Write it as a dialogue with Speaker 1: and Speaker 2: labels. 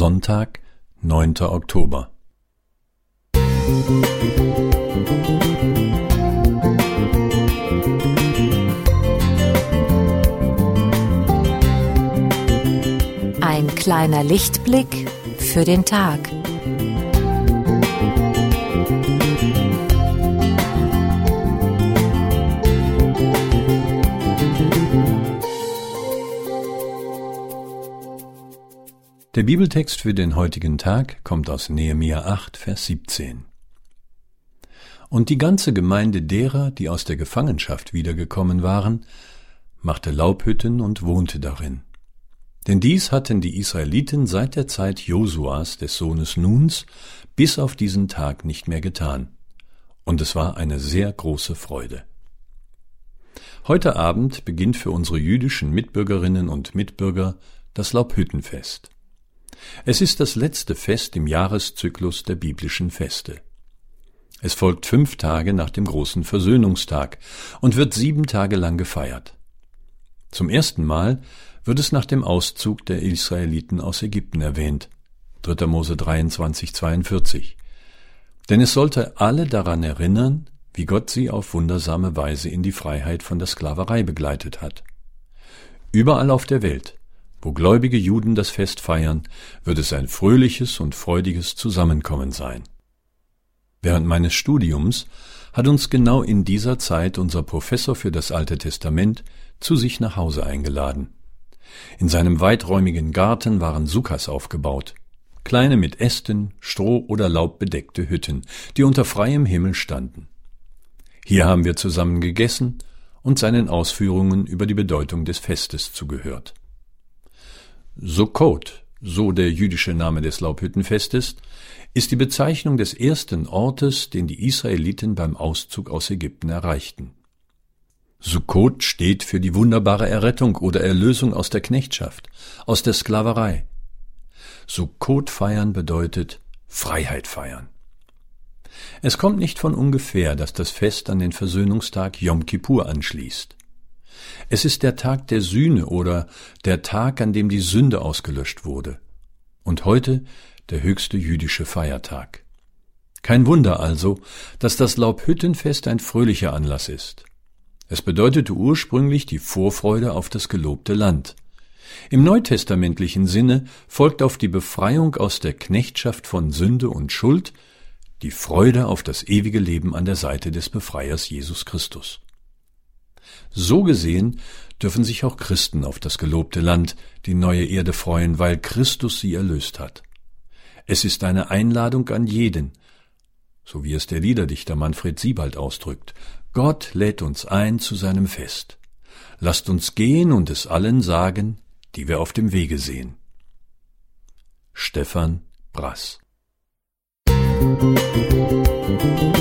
Speaker 1: Sonntag, 9. Oktober.
Speaker 2: Ein kleiner Lichtblick für den Tag.
Speaker 1: Der Bibeltext für den heutigen Tag kommt aus Nehemia 8, Vers 17. Und die ganze Gemeinde derer, die aus der Gefangenschaft wiedergekommen waren, machte Laubhütten und wohnte darin. Denn dies hatten die Israeliten seit der Zeit Josuas, des Sohnes Nuns, bis auf diesen Tag nicht mehr getan. Und es war eine sehr große Freude. Heute Abend beginnt für unsere jüdischen Mitbürgerinnen und Mitbürger das Laubhüttenfest. Es ist das letzte Fest im Jahreszyklus der biblischen Feste. Es folgt fünf Tage nach dem großen Versöhnungstag und wird sieben Tage lang gefeiert. Zum ersten Mal wird es nach dem Auszug der Israeliten aus Ägypten erwähnt. 3. Mose 23, 42. Denn es sollte alle daran erinnern, wie Gott sie auf wundersame Weise in die Freiheit von der Sklaverei begleitet hat. Überall auf der Welt wo gläubige Juden das Fest feiern, wird es ein fröhliches und freudiges Zusammenkommen sein. Während meines Studiums hat uns genau in dieser Zeit unser Professor für das Alte Testament zu sich nach Hause eingeladen. In seinem weiträumigen Garten waren Sukkas aufgebaut, kleine mit Ästen, Stroh oder Laub bedeckte Hütten, die unter freiem Himmel standen. Hier haben wir zusammen gegessen und seinen Ausführungen über die Bedeutung des Festes zugehört. Sukkot, so der jüdische Name des Laubhüttenfestes, ist die Bezeichnung des ersten Ortes, den die Israeliten beim Auszug aus Ägypten erreichten. Sukkot steht für die wunderbare Errettung oder Erlösung aus der Knechtschaft, aus der Sklaverei. Sukkot feiern bedeutet Freiheit feiern. Es kommt nicht von ungefähr, dass das Fest an den Versöhnungstag Yom Kippur anschließt. Es ist der Tag der Sühne oder der Tag, an dem die Sünde ausgelöscht wurde. Und heute der höchste jüdische Feiertag. Kein Wunder also, dass das Laubhüttenfest ein fröhlicher Anlass ist. Es bedeutete ursprünglich die Vorfreude auf das gelobte Land. Im neutestamentlichen Sinne folgt auf die Befreiung aus der Knechtschaft von Sünde und Schuld die Freude auf das ewige Leben an der Seite des Befreiers Jesus Christus. So gesehen dürfen sich auch Christen auf das gelobte Land, die neue Erde freuen, weil Christus sie erlöst hat. Es ist eine Einladung an jeden, so wie es der Liederdichter Manfred Siebald ausdrückt. Gott lädt uns ein zu seinem Fest. Lasst uns gehen und es allen sagen, die wir auf dem Wege sehen. Stefan Brass Musik